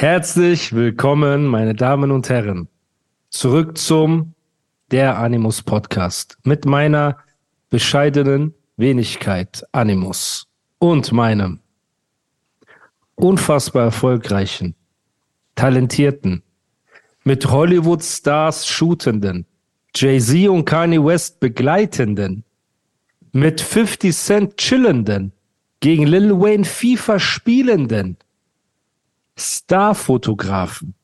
Herzlich willkommen, meine Damen und Herren. Zurück zum Der Animus Podcast mit meiner bescheidenen Wenigkeit Animus und meinem unfassbar erfolgreichen, talentierten, mit Hollywood-Stars shootenden, Jay-Z und Kanye West begleitenden, mit 50 Cent chillenden, gegen Lil Wayne FIFA spielenden, Starfotografen,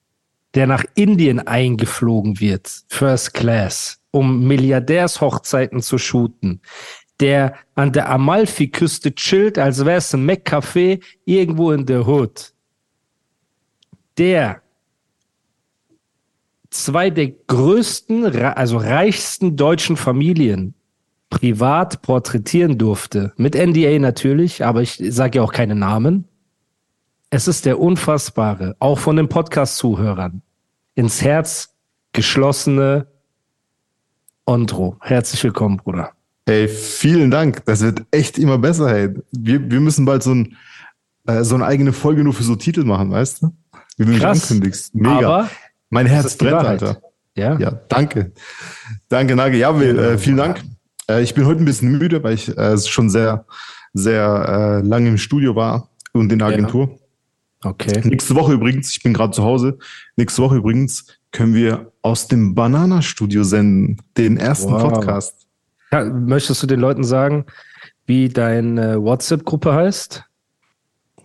der nach Indien eingeflogen wird, First Class, um Milliardärshochzeiten zu shooten, der an der Amalfi-Küste chillt, als wäre es ein Mac-Café irgendwo in der Hood. Der zwei der größten, also reichsten deutschen Familien privat porträtieren durfte. Mit NDA natürlich, aber ich sage ja auch keine Namen. Es ist der unfassbare, auch von den Podcast-Zuhörern, ins Herz geschlossene Ondro. Herzlich willkommen, Bruder. Hey, vielen Dank. Das wird echt immer besser, hey. Wir, wir müssen bald so, ein, äh, so eine eigene Folge nur für so Titel machen, weißt du? Wie du mich ankündigst. Mega. Aber mein Herz brennt. Alter. ja, Ja, danke. Danke, Nage. Ja, wir, äh, vielen Dank. Äh, ich bin heute ein bisschen müde, weil ich äh, schon sehr, sehr äh, lange im Studio war und in der Agentur. Okay. Nächste Woche übrigens, ich bin gerade zu Hause, nächste Woche übrigens können wir aus dem Banana-Studio senden, den ersten Wow. Podcast. Ja, möchtest du den Leuten sagen, wie deine WhatsApp-Gruppe heißt?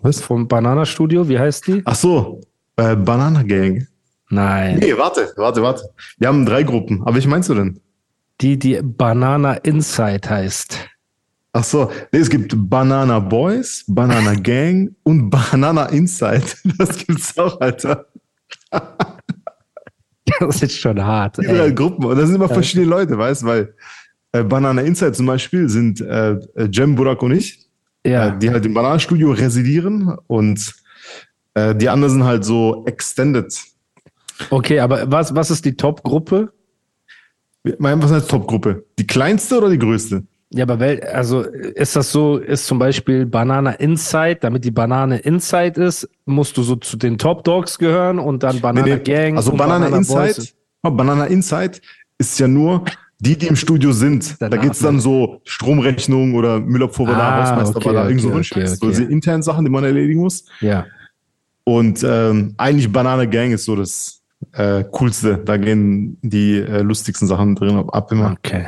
Was? Vom Banana Studio, wie heißt die? Ach so, äh, Banana Gang. Nein. Nee, warte, warte, warte. Wir haben drei Gruppen. Aber welche meinst du denn? Die, die Banana Inside heißt. Ach so, nee, es gibt Banana Boys, Banana Gang und Banana Inside. Das gibt's auch, Alter. Das ist schon hart. Ey. Gruppen. Und das sind immer verschiedene Leute, weißt du, weil äh, Banana Inside zum Beispiel sind äh, äh, Jem, Burak und ich, Ja, äh, die halt im Bananenstudio residieren und äh, die anderen sind halt so extended. okay, aber was, was ist die Top-Gruppe? Was heißt Top-Gruppe? Die kleinste oder die größte? Ja, aber wel, also ist das so, ist zum Beispiel Banana Inside, damit die Banane Inside ist, musst du so zu den Top Dogs gehören und dann Banana Nee, nee. Gang. Also Banana, Boys. Inside, oh, Banana Inside ist ja nur die, die im Studio sind. Da Danach, geht's dann so Stromrechnung oder Müllabfuhr, Ah, Hausmeister, okay, da irgend so okay, okay, So okay. diese internen Sachen, die man erledigen muss. Ja. Und ähm, eigentlich Banana Gang ist so das äh, Coolste. Da gehen die äh, lustigsten Sachen drin ab immer. Okay.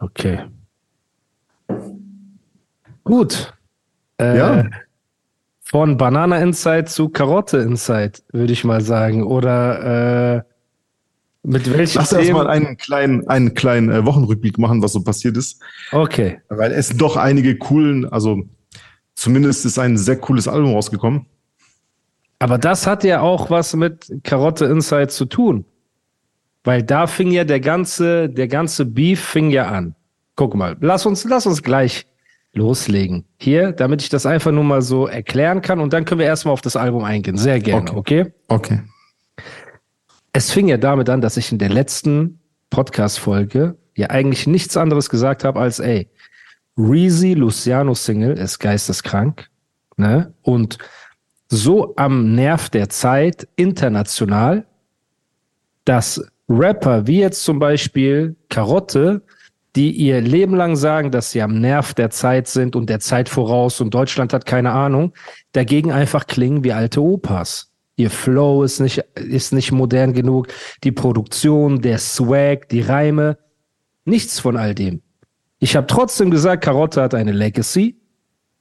Okay. Gut. Äh, Ja. Von Banana Inside zu Karotte Inside, würde ich mal sagen. Oder äh, mit welchen Lass erst mal einen kleinen, einen kleinen äh, Wochenrückblick machen, was so passiert ist. Okay. Weil es doch einige coolen, also zumindest ist ein sehr cooles Album rausgekommen. Aber das hat ja auch was mit Karotte Inside zu tun. Weil da fing ja der ganze, der ganze Beef fing ja an. Guck mal, lass uns, lass uns gleich loslegen. Hier, damit ich das einfach nur mal so erklären kann und dann können wir erstmal auf das Album eingehen. Sehr gerne, okay? Okay. Es fing ja damit an, dass ich in der letzten Podcast-Folge ja eigentlich nichts anderes gesagt habe als, ey, Reezy Luciano Single ist geisteskrank, ne? Und so am Nerv der Zeit international, dass Rapper wie jetzt zum Beispiel Karotte, die ihr Leben lang sagen, dass sie am Nerv der Zeit sind und der Zeit voraus und Deutschland hat keine Ahnung, dagegen einfach klingen wie alte Opas. Ihr Flow ist nicht, ist nicht modern genug, die Produktion, der Swag, die Reime, nichts von all dem. Ich habe trotzdem gesagt, Karotte hat eine Legacy.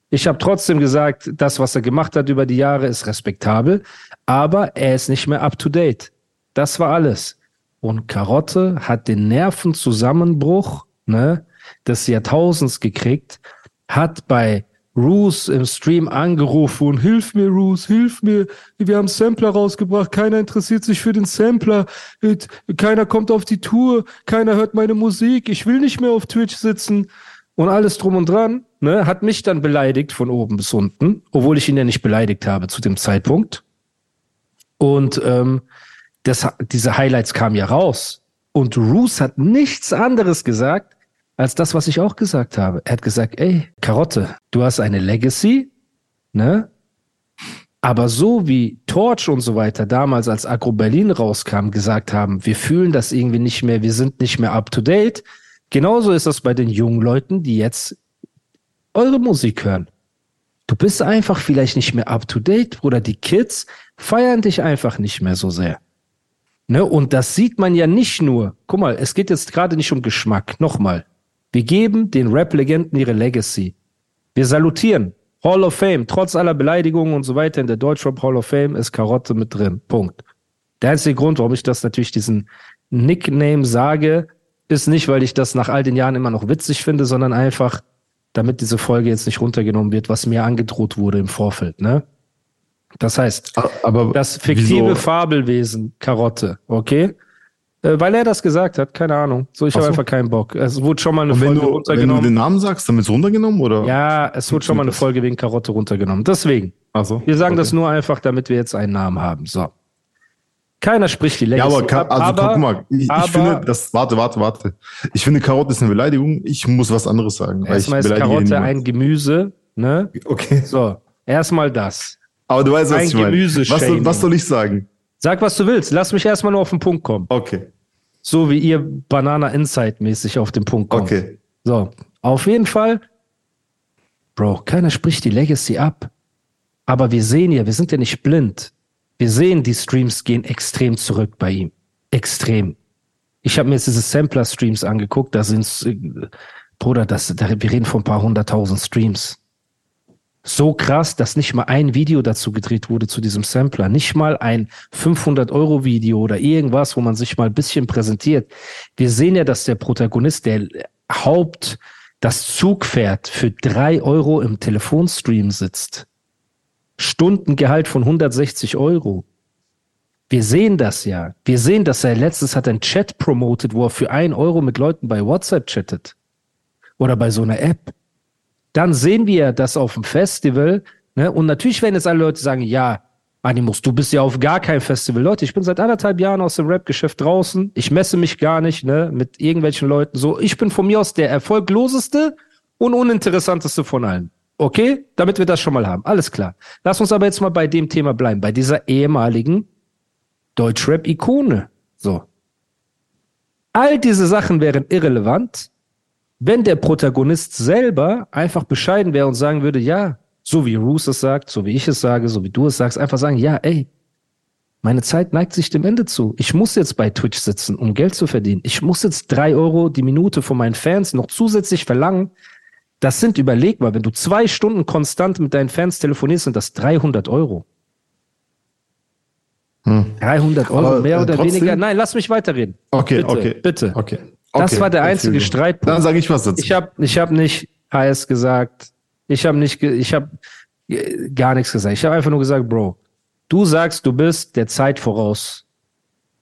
Ich habe trotzdem gesagt, das, was er gemacht hat über die Jahre, ist respektabel, aber er ist nicht mehr up to date. Das war alles. Und Karotte hat den Nervenzusammenbruch ne, des Jahrtausends gekriegt, hat bei Roos im Stream angerufen und hilf mir, Roos, hilf mir. Wir haben Sampler rausgebracht. Keiner interessiert sich für den Sampler. Keiner kommt auf die Tour. Keiner hört meine Musik. Ich will nicht mehr auf Twitch sitzen. Und alles drum und dran, ne, hat mich dann beleidigt von oben bis unten, obwohl ich ihn ja nicht beleidigt habe zu dem Zeitpunkt. Und ähm, das, diese Highlights kamen ja raus. Und Roos hat nichts anderes gesagt, als das, was ich auch gesagt habe. Er hat gesagt, ey, Karotte, du hast eine Legacy, ne? Aber so wie Torch und so weiter damals, als Agro Berlin rauskam, gesagt haben, wir fühlen das irgendwie nicht mehr, wir sind nicht mehr up to date. Genauso ist das bei den jungen Leuten, die jetzt eure Musik hören. Du bist einfach vielleicht nicht mehr up to date oder die Kids feiern dich einfach nicht mehr so sehr. Ne? Und das sieht man ja nicht nur. Guck mal, es geht jetzt gerade nicht um Geschmack. Nochmal. Wir geben den Rap-Legenden ihre Legacy. Wir salutieren. Hall of Fame, trotz aller Beleidigungen und so weiter in der Deutschrap Hall of Fame ist Karotte mit drin. Punkt. Der einzige Grund, warum ich das natürlich diesen Nickname sage, ist nicht, weil ich das nach all den Jahren immer noch witzig finde, sondern einfach, damit diese Folge jetzt nicht runtergenommen wird, was mir angedroht wurde im Vorfeld, ne? Das heißt, aber das fiktive wieso? Fabelwesen Karotte, okay? Äh, weil er das gesagt hat, keine Ahnung. So, ich habe einfach keinen Bock. Es wurde schon mal eine Folge du, runtergenommen. Wenn du den Namen sagst, dann ist runtergenommen, oder? Ja, es wurde schon mal eine Folge wegen Karotte runtergenommen. Deswegen. Ach so, wir sagen okay. das nur einfach, damit wir jetzt einen Namen haben. So. Keiner spricht die Legacy. Ja, aber, ab, also aber, guck mal, ich, aber, ich, finde, das, warte, warte, warte. Ich finde, Karotte ist eine Beleidigung. Ich muss was anderes sagen. Erstmal ist Karotte ein Gemüse, ne? Okay. So, erstmal das. Aber du weißt, was ein ich meine. Was, was soll ich sagen? Sag, was du willst. Lass mich erstmal nur auf den Punkt kommen. Okay. So wie ihr Banana Insight mäßig auf den Punkt kommt. Okay. So, auf jeden Fall, Bro, keiner spricht die Legacy ab. Aber wir sehen ja, wir sind ja nicht blind. Wir sehen, die Streams gehen extrem zurück bei ihm. Extrem. Ich habe mir jetzt diese Sampler-Streams angeguckt, da sind äh, Bruder, das, da, wir reden von ein paar hunderttausend Streams so krass, dass nicht mal ein Video dazu gedreht wurde zu diesem Sampler. Nicht mal ein 500-Euro-Video oder irgendwas, wo man sich mal ein bisschen präsentiert. Wir sehen ja, dass der Protagonist, der Haupt, das Zugpferd für drei Euro im Telefonstream sitzt. Stundengehalt von 160 Euro. Wir sehen das ja. Wir sehen, dass er letztens hat einen Chat promotet, wo er für ein Euro mit Leuten bei WhatsApp chattet. Oder bei so einer App dann sehen wir das auf dem Festival. Ne? Und natürlich werden jetzt alle Leute sagen, ja, Animus, du bist ja auf gar kein Festival. Leute, ich bin seit anderthalb Jahren aus dem Rap-Geschäft draußen. Ich messe mich gar nicht ne, mit irgendwelchen Leuten. So, ich bin von mir aus der erfolgloseste und uninteressanteste von allen. Okay? Damit wir das schon mal haben. Alles klar. Lass uns aber jetzt mal bei dem Thema bleiben, bei dieser ehemaligen Deutschrap-Ikone. So. All diese Sachen wären irrelevant, wenn der Protagonist selber einfach bescheiden wäre und sagen würde, ja, so wie Roos es sagt, so wie ich es sage, so wie du es sagst, einfach sagen, ja, ey, meine Zeit neigt sich dem Ende zu. Ich muss jetzt bei Twitch sitzen, um Geld zu verdienen. Ich muss jetzt drei Euro die Minute von meinen Fans noch zusätzlich verlangen. Das sind, überleg mal, wenn du zwei Stunden konstant mit deinen Fans telefonierst, sind das 300 Euro. Hm. 300 Euro, Aber, mehr äh, oder trotzdem? weniger. Nein, lass mich weiterreden. Okay, bitte, okay. Bitte. Okay. Das war der einzige Streitpunkt. Dann sage ich was dazu. Ich habe ich hab nicht HS gesagt. Ich habe nicht, ich habe gar nichts gesagt. Ich habe einfach nur gesagt, Bro, du sagst, du bist der Zeit voraus.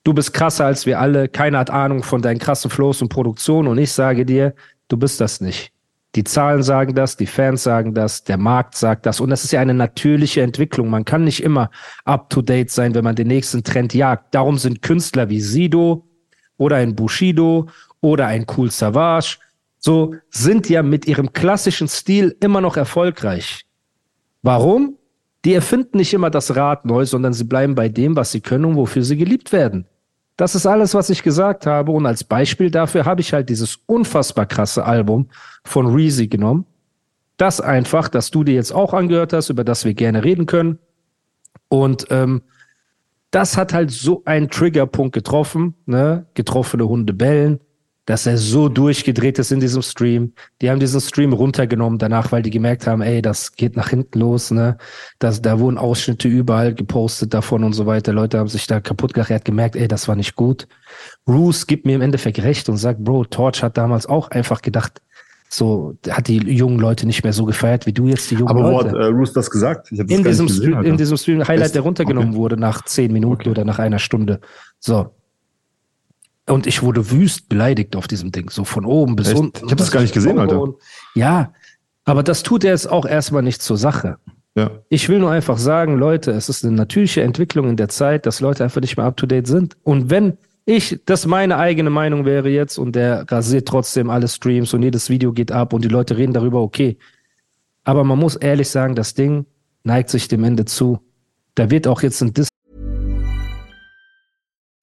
Du bist krasser als wir alle. Keiner hat Ahnung von deinen krassen Flows und Produktionen. Und ich sage dir, du bist das nicht. Die Zahlen sagen das, die Fans sagen das, der Markt sagt das. Und das ist ja eine natürliche Entwicklung. Man kann nicht immer up to date sein, wenn man den nächsten Trend jagt. Darum sind Künstler wie Sido oder ein Bushido oder ein Cool Savage, so sind ja mit ihrem klassischen Stil immer noch erfolgreich. Warum? Die erfinden nicht immer das Rad neu, sondern sie bleiben bei dem, was sie können und wofür sie geliebt werden. Das ist alles, was ich gesagt habe. Und als Beispiel dafür habe ich halt dieses unfassbar krasse Album von Reezy genommen. Das einfach, das du dir jetzt auch angehört hast, über das wir gerne reden können. Und ähm, das hat halt so einen Triggerpunkt getroffen, ne? Getroffene Hunde bellen dass er so durchgedreht ist in diesem Stream. Die haben diesen Stream runtergenommen danach, weil die gemerkt haben, ey, das geht nach hinten los, ne? Das, da wurden Ausschnitte überall gepostet davon und so weiter. Leute haben sich da kaputt gemacht. Er hat gemerkt, ey, das war nicht gut. Roos gibt mir im Endeffekt recht und sagt, Bro, Torch hat damals auch einfach gedacht, so, hat die jungen Leute nicht mehr so gefeiert, wie du jetzt die jungen Aber wo Leute. hat äh, Roos das gesagt? In, diesem gesehen, Stream, in diesem Stream Highlight, Echt? der runtergenommen Okay. wurde nach zehn Minuten Okay. oder nach einer Stunde. So. Und ich wurde wüst beleidigt auf diesem Ding, so von oben bis Echt? unten. Ich hab das gar nicht gesehen, Alter. Und- Ja, aber das tut er jetzt auch erstmal nicht zur Sache. Ja. Ich will nur einfach sagen, Leute, es ist eine natürliche Entwicklung in der Zeit, dass Leute einfach nicht mehr up to date sind. Und wenn ich, das meine eigene Meinung wäre jetzt und der rasiert trotzdem alle Streams und jedes Video geht ab und die Leute reden darüber, okay. Aber man muss ehrlich sagen, das Ding neigt sich dem Ende zu. Da wird auch jetzt ein Dis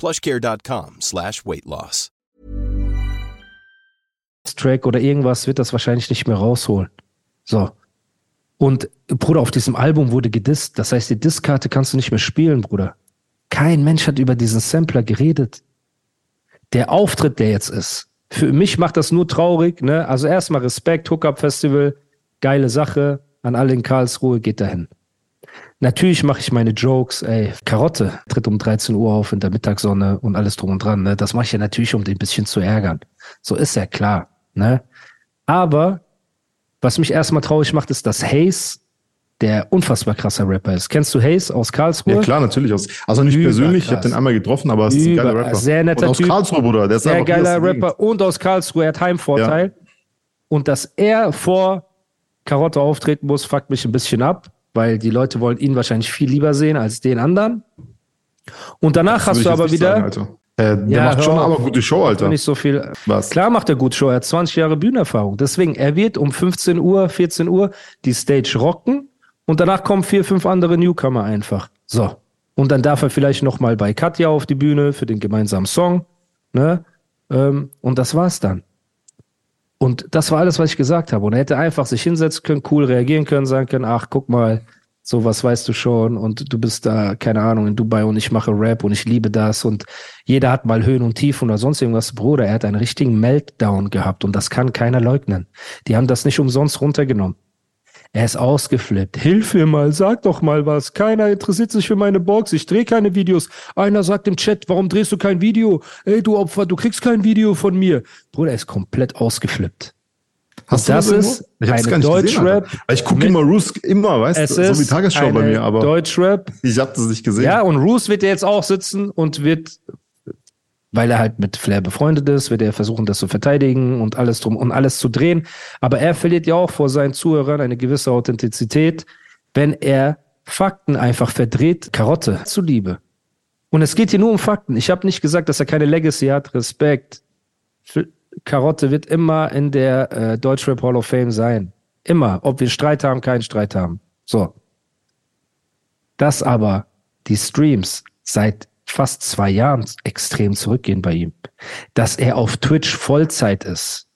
plushcare.com slash weight loss. Track oder irgendwas wird das wahrscheinlich nicht mehr rausholen. So. Und Bruder, auf diesem Album wurde gedisst. Das heißt, die Disskarte kannst du nicht mehr spielen, Bruder. Kein Mensch hat über diesen Sampler geredet. Der Auftritt, der jetzt ist, für mich macht das nur traurig. Ne? Also erstmal Respekt, Hookup Festival, geile Sache. An alle in Karlsruhe, geht dahin. Natürlich mache ich meine Jokes, ey, Karotte tritt um 13 Uhr auf in der Mittagssonne und alles drum und dran. Ne? Das mache ich ja natürlich, um den ein bisschen zu ärgern. So ist ja klar. Ne? Aber was mich erstmal traurig macht, ist, dass Hayes der unfassbar krasser Rapper ist. Kennst du Hayes aus Karlsruhe? Ja, klar, natürlich. Aus, also nicht Überkrass. persönlich, ich habe den einmal getroffen, aber es ist ein geiler Über- Rapper. sehr netter Und aus Typ. Karlsruhe, Bruder. Der ist Sehr geiler. Rapper und aus Karlsruhe, er hat Heimvorteil. Und dass er vor Karotte auftreten muss, fuckt mich ein bisschen ab, weil die Leute wollen ihn wahrscheinlich viel lieber sehen als den anderen. Und danach hast du aber wieder, Sagen, Alter. Äh, der Ja, macht schon auf. aber gute Show, Alter. nicht so viel. Was? Klar macht er gut Show, er hat 20 Jahre Bühnenerfahrung. Deswegen, er wird um 15 Uhr, 14 Uhr die Stage rocken und danach kommen vier, fünf andere Newcomer einfach. So. Und dann darf er vielleicht noch mal bei Katja auf die Bühne für den gemeinsamen Song. Ne? Ähm, und das war's dann. Und das war alles, was ich gesagt habe. Und er hätte einfach sich hinsetzen können, cool reagieren können, sagen können, ach, guck mal, sowas weißt du schon und du bist da, keine Ahnung, in Dubai und ich mache Rap und ich liebe das und jeder hat mal Höhen und Tiefen oder sonst irgendwas. Bruder, er hat einen richtigen Meltdown gehabt und das kann keiner leugnen. Die haben das nicht umsonst runtergenommen. Er ist ausgeflippt. Hilf mir mal, sag doch mal was. Keiner interessiert sich für meine Box. Ich drehe keine Videos. Einer sagt im Chat, warum drehst du kein Video? Ey, du Opfer, du kriegst kein Video von mir. Bruder, er ist komplett ausgeflippt. Hast das irgendwo? ist eine gar nicht gesehen, Deutschrap Ich gucke immer Roos immer, weißt Es du, so wie Tagesschau bei mir, aber Deutschrap. ich habe das nicht gesehen. Ja, und Roos wird ja jetzt auch sitzen und wird, weil er halt mit Flair befreundet ist, wird er versuchen, das zu verteidigen und alles drum und alles zu drehen. Aber er verliert ja auch vor seinen Zuhörern eine gewisse Authentizität, wenn er Fakten einfach verdreht, Karotte zuliebe. Und es geht hier nur um Fakten. Ich habe nicht gesagt, dass er keine Legacy hat. Respekt. Karotte wird immer in der äh, Deutschrap Hall of Fame sein. Immer. Ob wir Streit haben, keinen Streit haben. So. Dass aber die Streams seit fast zwei Jahren extrem zurückgehen bei ihm. Dass er auf Twitch Vollzeit ist.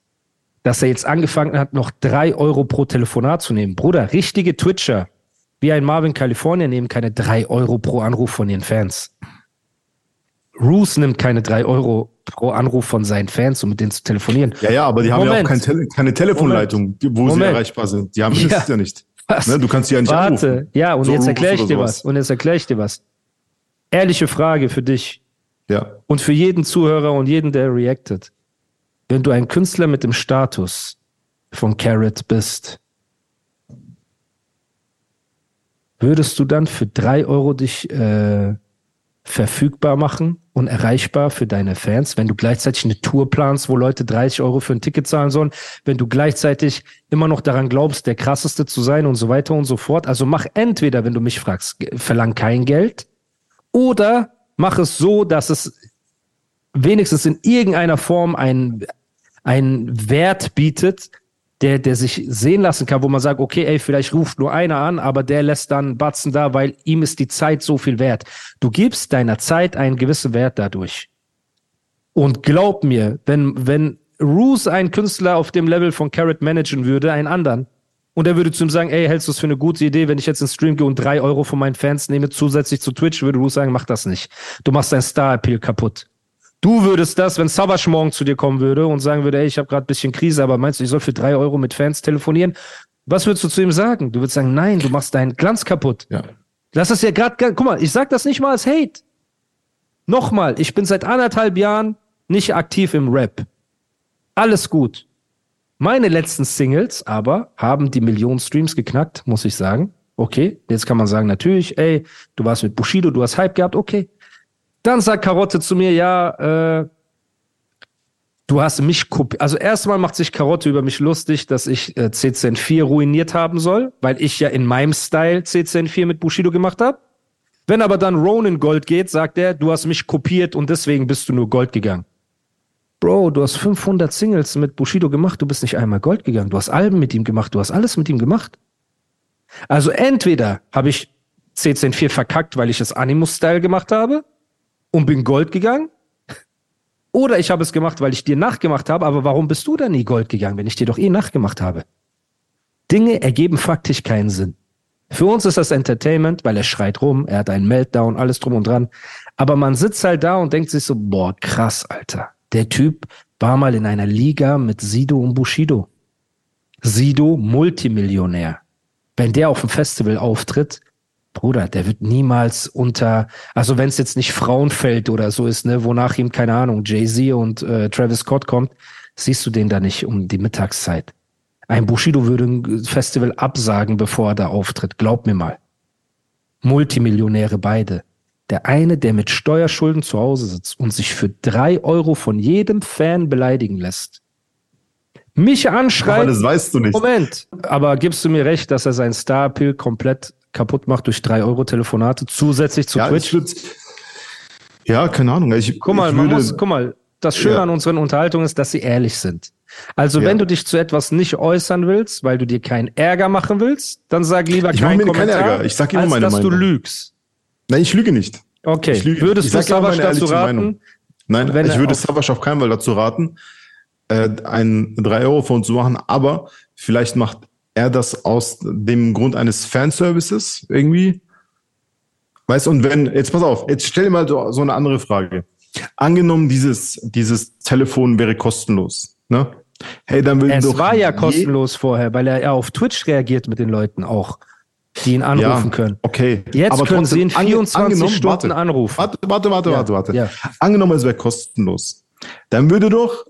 Dass er jetzt angefangen hat, noch drei Euro pro Telefonat zu nehmen. Bruder, richtige Twitcher, wie ein Marvin California, nehmen keine drei Euro pro Anruf von ihren Fans. Roos nimmt keine drei Euro pro Anruf von seinen Fans, um mit denen zu telefonieren. Ja, ja, aber die haben ja Moment. auch kein Tele keine Telefonleitung, wo sie Moment. erreichbar sind. Die haben Ja. das ja nicht. Ne, du kannst die ja nicht Warte, anrufen. ja, und So jetzt erkläre ich dir was. Und jetzt erkläre ich dir was. Ehrliche Frage für dich Ja. und für jeden Zuhörer und jeden, der reactet. Wenn du ein Künstler mit dem Status von Carrot bist, würdest du dann für drei Euro dich äh, verfügbar machen und erreichbar für deine Fans, wenn du gleichzeitig eine Tour planst, wo Leute 30 Euro für ein Ticket zahlen sollen, wenn du gleichzeitig immer noch daran glaubst, der krasseste zu sein und so weiter und so fort. Also mach entweder, wenn du mich fragst, verlang kein Geld oder mach es so, dass es wenigstens in irgendeiner Form einen, Wert bietet, der, der sich sehen lassen kann, wo man sagt, okay, ey, vielleicht ruft nur einer an, aber der lässt dann Batzen da, weil ihm ist die Zeit so viel wert. Du gibst deiner Zeit einen gewissen Wert dadurch. Und glaub mir, wenn, wenn Roos einen Künstler auf dem Level von Carrot managen würde, einen anderen, und er würde zu ihm sagen, ey, hältst du es für eine gute Idee, wenn ich jetzt ins Stream gehe und drei Euro von meinen Fans nehme, zusätzlich zu Twitch, würde Roos sagen, mach das nicht. Du machst dein Star-Appeal kaputt. Du würdest das, wenn Savage morgen zu dir kommen würde und sagen würde, ey, ich habe gerade ein bisschen Krise, aber meinst du, ich soll für drei Euro mit Fans telefonieren? Was würdest du zu ihm sagen? Du würdest sagen, nein, du machst deinen Glanz kaputt. Ja. Lass es ja gerade, guck mal, ich sag das nicht mal als Hate. Nochmal, ich bin seit anderthalb Jahren nicht aktiv im Rap. Alles gut. Meine letzten Singles aber haben die Millionen Streams geknackt, muss ich sagen. Okay, jetzt kann man sagen, natürlich, ey, du warst mit Bushido, du hast Hype gehabt, okay. Dann sagt Karotte zu mir, ja, äh, du hast mich kopiert. Also erstmal macht sich Karotte über mich lustig, dass ich äh, CCN4 ruiniert haben soll, weil ich ja in meinem Style CCN4 mit Bushido gemacht habe. Wenn aber dann Ronin Gold geht, sagt er, du hast mich kopiert und deswegen bist du nur Gold gegangen. Bro, du hast 500 Singles mit Bushido gemacht, du bist nicht einmal Gold gegangen. Du hast Alben mit ihm gemacht, du hast alles mit ihm gemacht. Also entweder habe ich CCN4 verkackt, weil ich es Animus-Style gemacht habe, und bin Gold gegangen. Oder ich habe es gemacht, weil ich dir nachgemacht habe, aber warum bist du dann nie Gold gegangen, wenn ich dir doch eh nachgemacht habe? Dinge ergeben faktisch keinen Sinn. Für uns ist das Entertainment, weil er schreit rum, er hat einen Meltdown, alles drum und dran. Aber man sitzt halt da und denkt sich so, boah, krass, Alter. Der Typ war mal in einer Liga mit Sido und Bushido. Sido, Multimillionär. Wenn der auf dem Festival auftritt, Bruder, der wird niemals unter, also wenn es jetzt nicht Frauenfeld oder so ist, ne, wonach ihm, keine Ahnung, Jay-Z und äh, Travis Scott kommt, siehst du den da nicht um die Mittagszeit. Ein Bushido würde ein Festival absagen, bevor er da auftritt. Glaub mir mal. Multimillionäre beide. Der eine, der mit Steuerschulden zu Hause sitzt und sich für drei Euro von jedem Fan beleidigen lässt. Mich anschreibt. Aber das weißt du nicht. Moment. Aber gibst du mir recht, dass er sein Star-Appeal komplett kaputt macht durch 3 Euro Telefonate zusätzlich zu ja, Twitch? Ja, keine Ahnung. Ich, guck mal, ich man muss, guck mal, das Schöne ja. an unseren Unterhaltungen ist, dass sie ehrlich sind. Also ja. wenn du dich zu etwas nicht äußern willst, weil du dir keinen Ärger machen willst, dann sag lieber ich keinen Kommentar, keinen Ärger. Ich sag immer als meine dass Meinung. du lügst. Nein, ich lüge nicht. Okay, ich lüge. würdest ich du Savas dazu raten? Meinung. Nein, wenn ich würde Savas auf keinen Fall dazu raten, äh, ein 3-Euro-Phone zu machen, aber vielleicht macht er das aus dem Grund eines Fanservices irgendwie. Weißt du, und wenn, jetzt pass auf, jetzt stell dir mal so, so eine andere Frage. Angenommen, dieses, dieses Telefon wäre kostenlos, ne? Hey, dann würden Es doch war ja kostenlos vorher, weil er ja auf Twitch reagiert mit den Leuten auch, die ihn anrufen können. Okay. Jetzt Aber können sie trotzdem, ihn ange- 24 angenommen- Stunden warte, anrufen. Warte, warte, warte, Ja, warte, warte. ja. Angenommen, es wäre kostenlos. Dann würde doch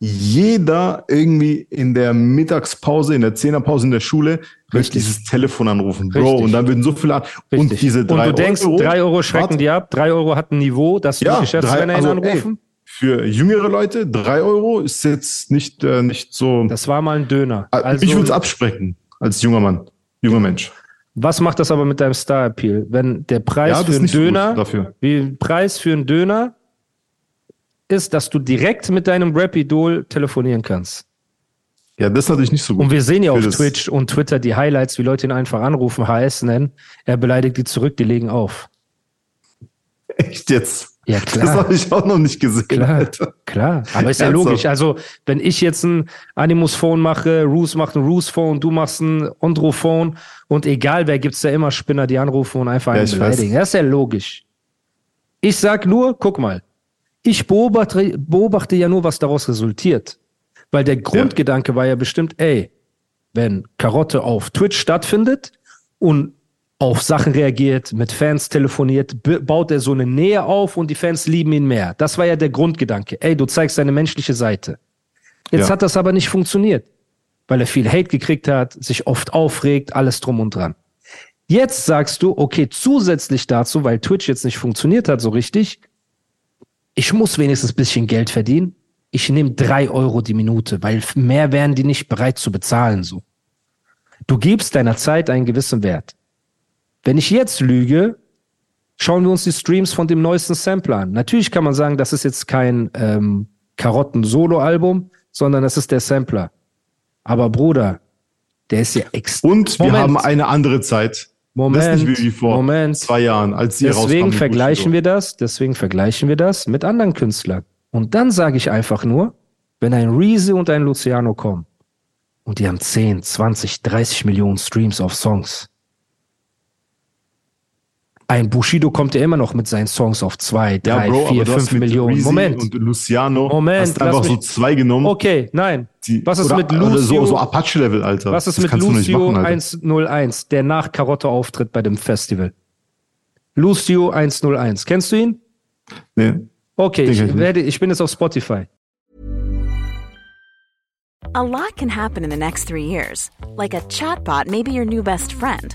jeder irgendwie in der Mittagspause, in der Zehnerpause in der Schule Richtig. dieses Telefon anrufen. Bro, Richtig. und dann würden so viele an. Und Richtig. diese drei und du denkst, Euro, drei Euro schrecken warte, die ab, drei Euro hat ein Niveau, dass Ja, die Geschäftsmänner also, anrufen. Für jüngere Leute, drei Euro ist jetzt nicht, äh, nicht so. Das war mal ein Döner. Also, ich würde es absprechen als junger Mann, junger Mensch. Was macht das aber mit deinem Star-Appeal? Wenn der Preis Ja, für einen Döner, wie Preis für einen Döner ist, dass du direkt mit deinem Rap-Idol telefonieren kannst. Ja, das ist natürlich nicht so gut. Und wir sehen ja auf Twitch und Twitter die Highlights, wie Leute ihn einfach anrufen, HS nennen. Er beleidigt die zurück, die legen auf. Echt jetzt? Ja, Das klar. habe ich auch noch nicht gesehen. Klar, Alter. klar. Aber ist ja logisch. Also, wenn ich jetzt ein Animus-Phone mache, Roos macht ein Roos-Phone, du machst ein Ondro-Phone und egal wer, gibt's ja immer Spinner, die anrufen und einfach Ja, einen beleidigen. Das ist ja logisch. Ich sag nur, guck mal, ich beobachte, beobachte ja nur, was daraus resultiert. Weil der Grundgedanke war ja bestimmt, ey, wenn Karotte auf Twitch stattfindet und auf Sachen reagiert, mit Fans telefoniert, baut er so eine Nähe auf und die Fans lieben ihn mehr. Das war ja der Grundgedanke. Ey, du zeigst deine menschliche Seite. Jetzt Ja. hat das aber nicht funktioniert, weil er viel Hate gekriegt hat, sich oft aufregt, alles drum und dran. Jetzt sagst du, okay, zusätzlich dazu, weil Twitch jetzt nicht funktioniert hat so richtig, ich muss wenigstens ein bisschen Geld verdienen. Ich nehme drei Euro die Minute, weil mehr wären die nicht bereit zu bezahlen, so. Du gibst deiner Zeit einen gewissen Wert. Wenn ich jetzt lüge, schauen wir uns die Streams von dem neuesten Sampler an. Natürlich kann man sagen, das ist jetzt kein ähm, Karotten-Solo-Album, sondern das ist der Sampler. Aber Bruder, der ist ja extrem. Und wir Moment. haben eine andere Zeit. Moment, das ist nicht wie vor Moment. zwei Jahren, als sie Deswegen vergleichen wir das, deswegen vergleichen wir das mit anderen Künstlern. Und dann sage ich einfach nur, wenn ein Reese und ein Luciano kommen und die haben 10, 20, 30 Millionen Streams auf Songs. Ein Bushido kommt ja immer noch mit seinen Songs auf 2, 3, Ja, Bro, 4, aber du hast 5 mit Millionen. Reezy Moment. Und Luciano Moment, hast einfach so zwei genommen. Okay, nein. die- Was ist oder, mit Lucio? So, so Apache-Level, Alter. Was ist Das mit Lucio machen, Alter. 101, der nach Karotte auftritt bei dem Festival? Lucio 101. Kennst du ihn? Nee. Okay, ich, ich werde, ich bin jetzt auf Spotify. A lot can happen in the next three years. Like a chatbot may be your new best friend.